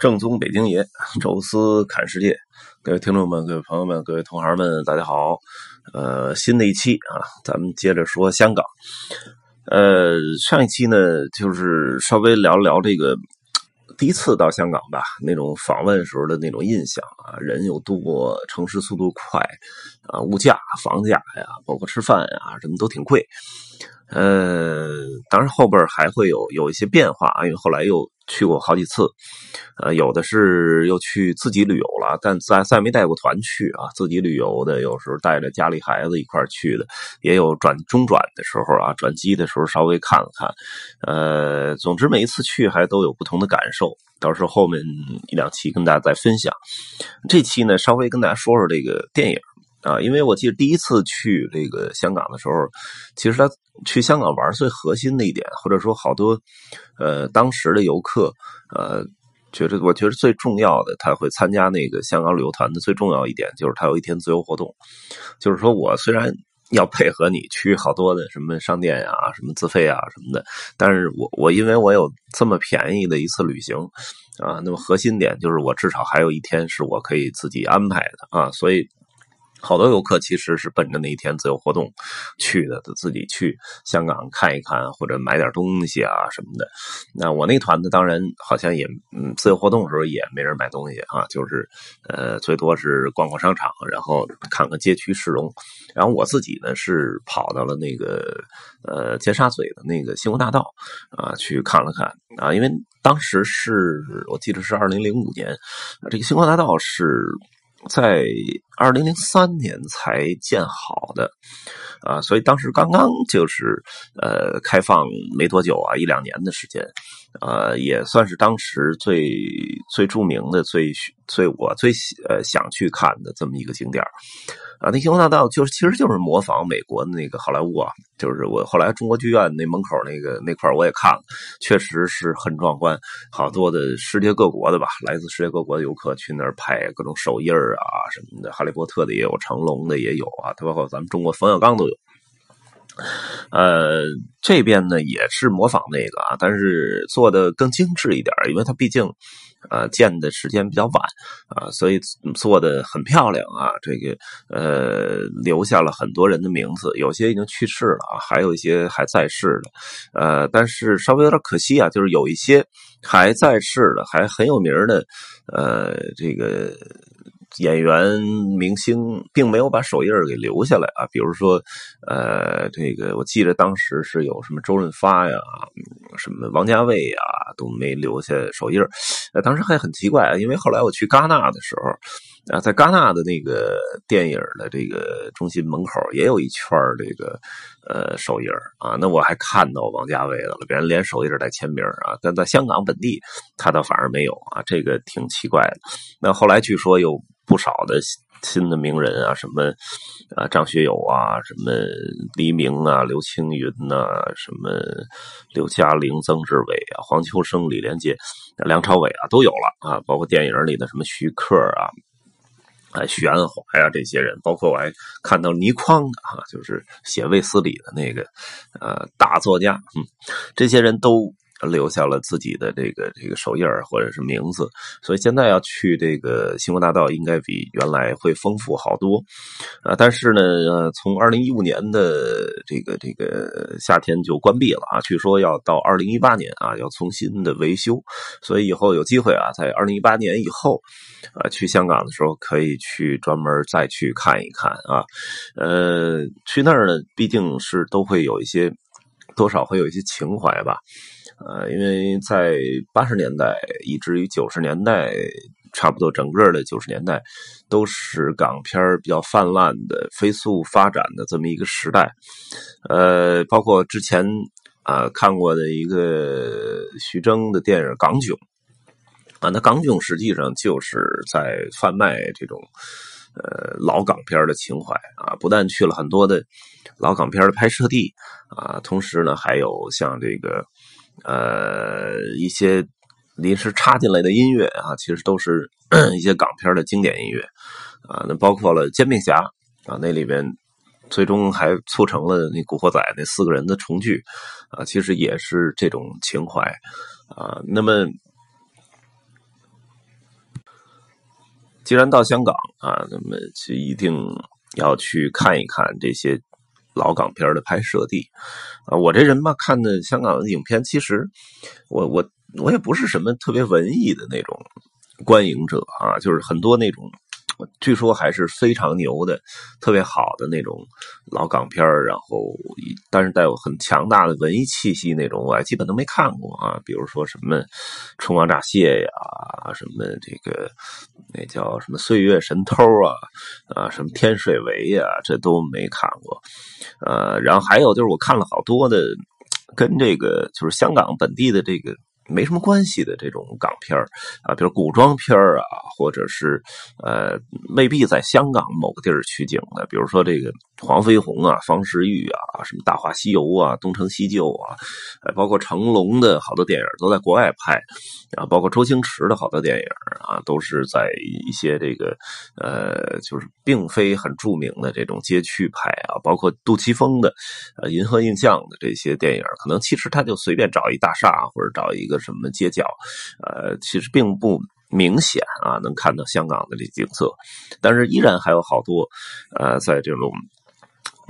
正宗北京爷，宙斯看世界，各位听众们、各位朋友们、各位同行们，大家好。呃，新的一期啊，咱们接着说香港。呃，上一期呢，就是稍微聊聊这个第一次到香港吧，那种访问时候的那种印象啊，人又多，城市速度快啊，物价、房价呀，包括吃饭呀，什么都挺贵。呃，当然后边还会有有一些变化啊，因为后来又去过好几次，呃，有的是又去自己旅游了，但再再没带过团去啊，自己旅游的有时候带着家里孩子一块去的，也有转中转的时候啊，转机的时候稍微看了看，呃，总之每一次去还都有不同的感受，到时候后面一两期跟大家再分享，这期呢稍微跟大家说说这个电影。啊，因为我记得第一次去这个香港的时候，其实他去香港玩最核心的一点，或者说好多呃当时的游客呃觉得，我觉得最重要的，他会参加那个香港旅游团的最重要一点，就是他有一天自由活动。就是说我虽然要配合你去好多的什么商店呀、什么自费啊什么的，但是我我因为我有这么便宜的一次旅行啊，那么核心点就是我至少还有一天是我可以自己安排的啊，所以。好多游客其实是奔着那一天自由活动去的，自己去香港看一看，或者买点东西啊什么的。那我那团子，当然好像也嗯，自由活动的时候也没人买东西啊，就是呃，最多是逛逛商场，然后看看街区市容。然后我自己呢是跑到了那个呃尖沙咀的那个星光大道啊去看了看啊，因为当时是我记得是二零零五年，这个星光大道是。在二零零三年才建好的，啊，所以当时刚刚就是呃开放没多久啊，一两年的时间，呃，也算是当时最最著名的、最最我最呃想去看的这么一个景点啊，那星光大道就是其实就是模仿美国的那个好莱坞啊，就是我后来中国剧院那门口那个那块我也看了，确实是很壮观，好多的世界各国的吧，来自世界各国的游客去那儿拍各种手印啊什么的，哈利波特的也有，成龙的也有啊，包括咱们中国冯小刚都。呃，这边呢也是模仿那个啊，但是做的更精致一点，因为它毕竟呃建的时间比较晚啊，所以做的很漂亮啊。这个呃留下了很多人的名字，有些已经去世了啊，还有一些还在世的。呃，但是稍微有点可惜啊，就是有一些还在世的，还很有名的，呃，这个。演员明星并没有把手印给留下来啊，比如说，呃，这个我记得当时是有什么周润发呀，什么王家卫呀，都没留下手印呃，当时还很奇怪，因为后来我去戛纳的时候。啊，在戛纳的那个电影的这个中心门口也有一圈这个呃手印啊，那我还看到王家卫的了，别人连手印带签名啊，但在香港本地他倒反而没有啊，这个挺奇怪的。那后来据说有不少的新的名人啊，什么啊张学友啊，什么黎明啊、刘青云呐，什么刘嘉玲、曾志伟啊、黄秋生、李连杰、梁朝伟啊都有了啊，包括电影里的什么徐克啊。啊，许鞍华呀，这些人，包括我还看到倪匡啊，就是写《卫斯理》的那个呃大作家，嗯，这些人都。留下了自己的这个这个手印或者是名字，所以现在要去这个星光大道，应该比原来会丰富好多。啊，但是呢，从二零一五年的这个这个夏天就关闭了啊，据说要到二零一八年啊，要重新的维修。所以以后有机会啊，在二零一八年以后啊，去香港的时候可以去专门再去看一看啊。呃，去那儿呢，毕竟是都会有一些多少会有一些情怀吧。呃，因为在八十年代以至于九十年代，差不多整个的九十年代，都是港片比较泛滥的、飞速发展的这么一个时代。呃，包括之前啊看过的一个徐峥的电影《港囧》啊，那《港囧》实际上就是在贩卖这种呃老港片的情怀啊，不但去了很多的老港片的拍摄地啊，同时呢还有像这个。呃，一些临时插进来的音乐啊，其实都是 一些港片的经典音乐啊。那包括了《煎饼侠》啊，那里边最终还促成了那《古惑仔》那四个人的重聚啊，其实也是这种情怀啊。那么既然到香港啊，那么就一定要去看一看这些老港片的拍摄地啊。我这人吧，看的香港的影片，其实我我我也不是什么特别文艺的那种观影者啊，就是很多那种。据说还是非常牛的，特别好的那种老港片然后但是带有很强大的文艺气息那种，我还基本都没看过啊。比如说什么《春光乍泄》呀，什么这个那叫什么《岁月神偷》啊，啊，什么《天水围》呀，这都没看过。呃，然后还有就是我看了好多的，跟这个就是香港本地的这个。没什么关系的这种港片啊，比如古装片啊，或者是呃未必在香港某个地儿取景的，比如说这个黄飞鸿啊、方世玉啊、什么《大话西游》啊、《东成西就》啊，包括成龙的好多电影都在国外拍啊，包括周星驰的好多电影啊，都是在一些这个呃，就是并非很著名的这种街区拍啊，包括杜琪峰的呃银河映像的这些电影，可能其实他就随便找一大厦或者找一个。什么街角，呃，其实并不明显啊，能看到香港的这景色，但是依然还有好多，呃，在这种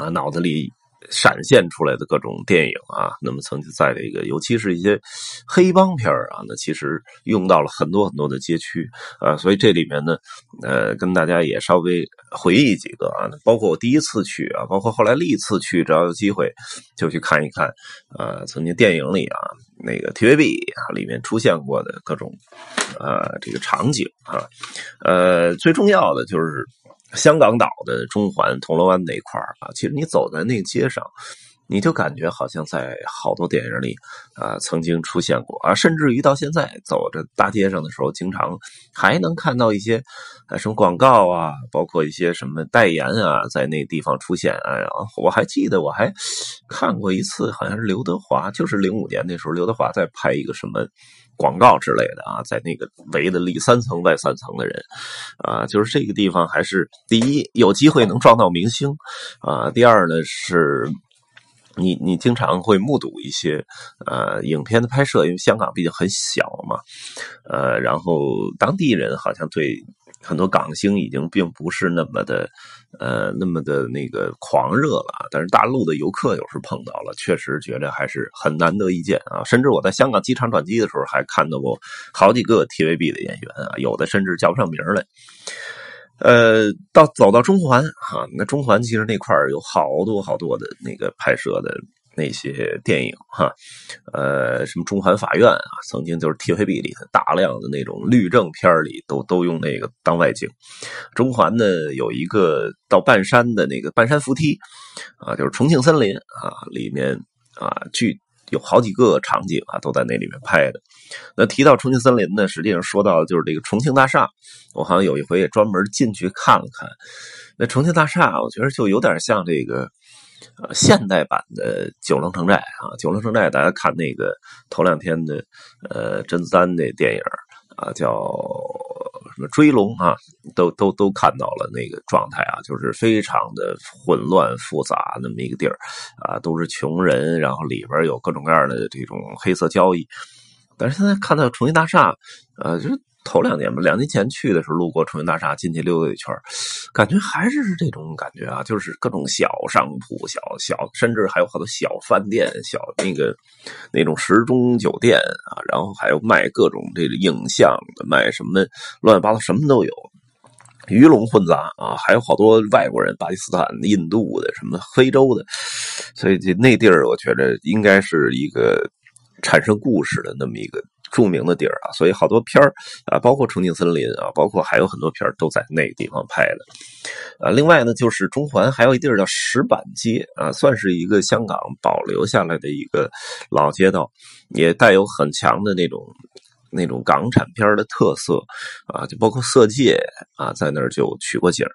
啊脑子里。闪现出来的各种电影啊，那么曾经在这个，尤其是一些黑帮片啊，那其实用到了很多很多的街区啊，所以这里面呢，呃，跟大家也稍微回忆几个啊，包括我第一次去啊，包括后来历次去，只要有机会就去看一看啊，曾经电影里啊，那个 TVB 啊里面出现过的各种呃这个场景啊，呃，最重要的就是。香港岛的中环、铜锣湾那块啊，其实你走在那个街上，你就感觉好像在好多电影里啊曾经出现过啊，甚至于到现在走着大街上的时候，经常还能看到一些什么广告啊，包括一些什么代言啊，在那地方出现。哎呀，我还记得我还看过一次，好像是刘德华，就是零五年那时候，刘德华在拍一个什么。广告之类的啊，在那个围的里三层外三层的人，啊，就是这个地方还是第一有机会能撞到明星，啊，第二呢是，你你经常会目睹一些呃影片的拍摄，因为香港毕竟很小嘛，呃，然后当地人好像对。很多港星已经并不是那么的，呃，那么的那个狂热了。但是大陆的游客有时碰到了，确实觉得还是很难得一见啊。甚至我在香港机场转机的时候，还看到过好几个 TVB 的演员啊，有的甚至叫不上名来。呃，到走到中环啊，那中环其实那块有好多好多的那个拍摄的。那些电影哈，呃，什么中环法院啊，曾经就是 TVB 里的大量的那种律政片里都都用那个当外景。中环呢有一个到半山的那个半山扶梯啊，就是重庆森林啊，里面啊剧有好几个场景啊都在那里面拍的。那提到重庆森林呢，实际上说到的就是这个重庆大厦，我好像有一回也专门进去看了看。那重庆大厦，我觉得就有点像这个。呃，现代版的九龙城寨啊，九龙城寨，大家看那个头两天的呃甄子丹那电影啊，叫追龙啊，都都都看到了那个状态啊，就是非常的混乱复杂那么一个地儿啊，都是穷人，然后里边有各种各样的这种黑色交易，但是现在看到重庆大厦，呃，就。头两年吧，两年前去的时候路过重庆大厦，进去溜达一圈，感觉还是这种感觉啊，就是各种小商铺、小小，甚至还有好多小饭店、小那个那种时钟酒店啊，然后还有卖各种这个影像的，卖什么乱七八糟什么都有，鱼龙混杂啊，还有好多外国人，巴基斯坦、印度的，什么非洲的，所以这那地儿我觉得应该是一个产生故事的那么一个。著名的地儿啊，所以好多片儿啊，包括《重庆森林》啊，包括还有很多片儿都在那个地方拍的。啊，另外呢，就是中环还有一地儿叫石板街啊，算是一个香港保留下来的一个老街道，也带有很强的那种那种港产片的特色啊，就包括《色戒》啊，在那儿就取过景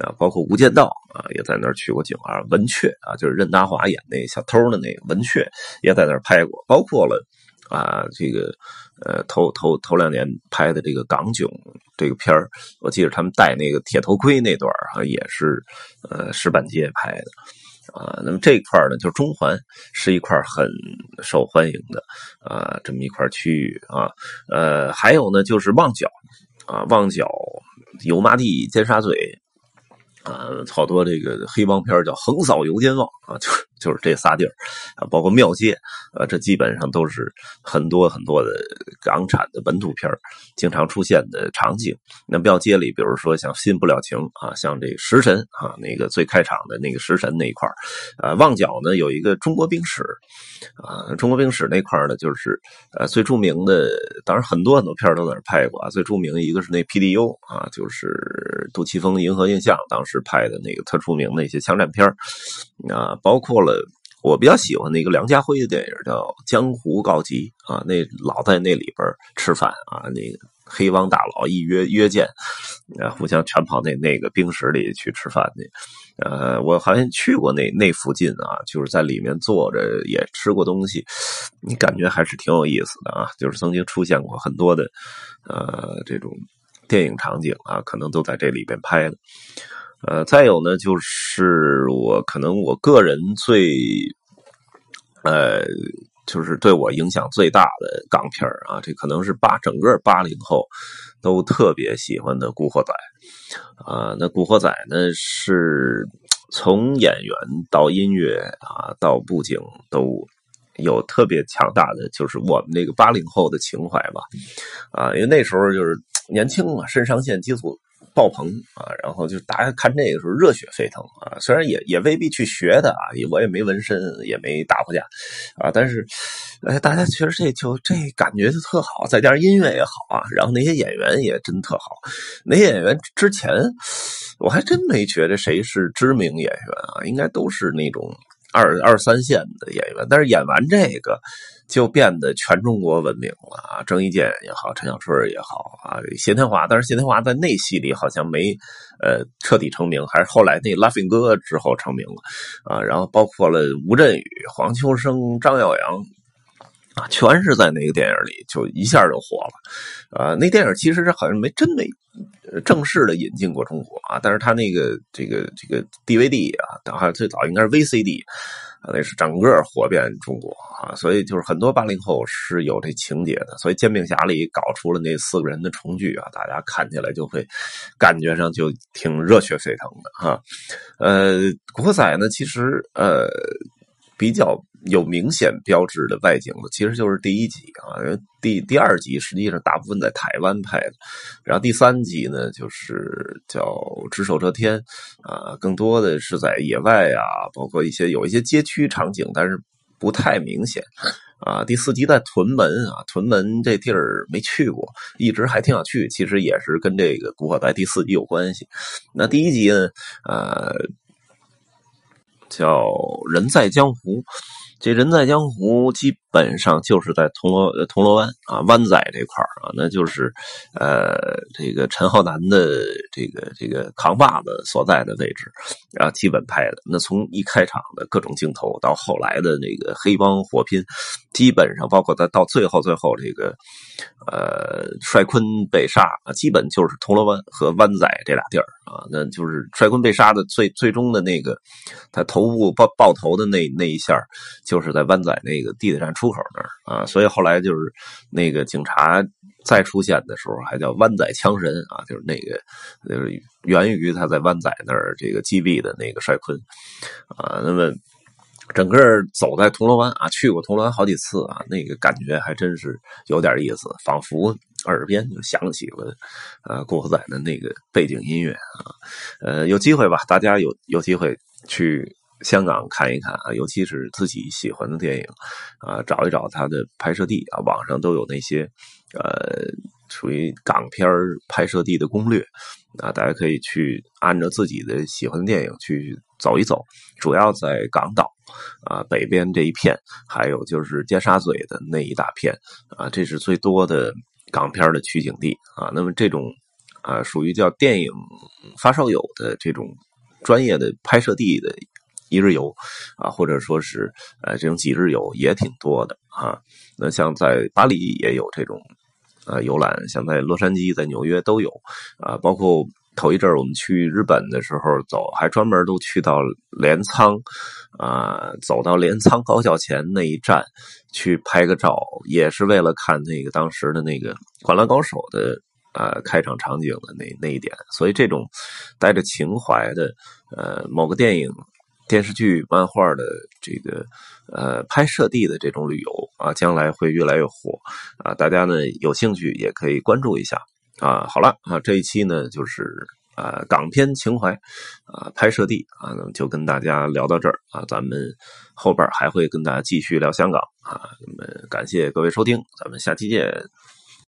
啊，包括《无间道》啊，也在那儿取过景啊，《文雀》啊，就是任达华演那小偷的那个《文雀》也在那儿拍过，包括了。啊，这个呃，头头头两年拍的这个港囧这个片儿，我记得他们戴那个铁头盔那段啊，也是呃石板街拍的啊。那么这一块呢，就是中环是一块很受欢迎的啊，这么一块区域啊。呃，还有呢，就是旺角啊，旺角油麻地尖沙咀。啊，好多这个黑帮片叫横扫油尖旺就 就是这仨地儿啊，包括庙街啊，这基本上都是很多很多的港产的本土片经常出现的场景。那庙街里，比如说像《新不了情》啊，像这《食神》啊，那个最开场的那个《食神》那一块啊，旺角呢有一个中国兵史啊，中国兵史那块呢，就是呃最著名的，当然很多很多片都在那拍过啊，最著名的一个是那 PDU 啊，就是杜琪峰《银河印象》当时。拍的那个特出名的一些枪战片啊，包括了我比较喜欢的一个梁家辉的电影叫《江湖告急》啊，那老在那里边吃饭啊，那个黑帮大佬一约约见，啊，互相全跑那那个冰室里去吃饭去。呃，我好像去过那那附近啊，就是在里面坐着也吃过东西，你感觉还是挺有意思的啊，就是曾经出现过很多的呃这种电影场景啊，可能都在这里边拍的。呃，再有呢，就是我可能我个人最，呃，就是对我影响最大的港片啊，这可能是八整个八零后都特别喜欢的《古惑仔》啊。那《古惑仔》呢，是从演员到音乐啊，到布景都有特别强大的，就是我们那个八零后的情怀吧。啊，因为那时候就是年轻嘛，肾上腺激素。爆棚啊！然后就大家看这个时候热血沸腾啊！虽然也也未必去学的啊，我也没纹身，也没打过架啊，但是哎，大家觉得这就这感觉就特好，再加上音乐也好啊，然后那些演员也真特好。那些演员之前我还真没觉得谁是知名演员啊，应该都是那种二二三线的演员，但是演完这个。就变得全中国闻名了啊！郑伊健也好，陈小春也好啊，谢天华，但是谢天华在那戏里好像没呃彻底成名，还是后来那《Laughing 哥》之后成名了啊。然后包括了吴镇宇、黄秋生、张耀扬啊，全是在那个电影里就一下就火了啊。那电影其实是好像没真没正式的引进过中国啊，但是他那个这个这个 DVD 啊，等下最早应该是 VCD。啊那是整个火遍中国啊，所以就是很多八零后是有这情节的，所以《煎饼侠》里搞出了那四个人的重聚啊，大家看起来就会感觉上就挺热血沸腾的哈。呃，《古惑仔》呢，其实呃比较。有明显标志的外景的，其实就是第一集啊。第第二集实际上大部分在台湾拍的，然后第三集呢就是叫《只手遮天》啊，更多的是在野外啊，包括一些有一些街区场景，但是不太明显啊。第四集在屯门啊，屯门这地儿没去过，一直还挺想去，其实也是跟这个《古惑仔》第四集有关系。那第一集呢，呃，叫《人在江湖》。这人在江湖基本上就是在铜锣铜锣湾啊湾仔这块啊，那就是呃这个陈浩南的这个这个扛把子所在的位置，然后基本拍的。那从一开场的各种镜头到后来的那个黑帮火拼，基本上包括到到最后最后这个呃帅坤被杀，基本就是铜锣湾和湾仔这俩地儿啊，那就是帅坤被杀的最最终的那个他头部爆爆头的那那一下。就是在湾仔那个地铁站出口那儿啊，所以后来就是那个警察再出现的时候，还叫湾仔枪神啊，就是那个就是源于他在湾仔那儿这个击毙的那个帅坤啊。那么整个走在铜锣湾啊，去过铜锣湾好几次啊，那个感觉还真是有点意思，仿佛耳边就响起了呃古惑仔的那个背景音乐啊。呃，有机会吧，大家有有机会去。香港看一看啊，尤其是自己喜欢的电影啊，找一找它的拍摄地啊，网上都有那些呃属于港片拍摄地的攻略啊，大家可以去按照自己的喜欢的电影去走一走。主要在港岛啊北边这一片，还有就是尖沙咀的那一大片啊，这是最多的港片的取景地啊。那么这种啊属于叫电影发烧友的这种专业的拍摄地的。一日游啊，或者说是呃这种几日游也挺多的啊。那像在巴黎也有这种呃游览，像在洛杉矶、在纽约都有啊。包括头一阵儿我们去日本的时候走，还专门都去到镰仓啊，走到镰仓高校前那一站去拍个照，也是为了看那个当时的那个《灌篮高手》的啊开场场景的那那一点。所以这种带着情怀的呃某个电影、电视剧、漫画的这个呃拍摄地的这种旅游啊，将来会越来越火啊！大家呢有兴趣也可以关注一下啊。好了啊，这一期呢就是。啊，港片情怀，啊，拍摄地啊，那么就跟大家聊到这儿啊，咱们后边还会跟大家继续聊香港啊，那么感谢各位收听，咱们下期见。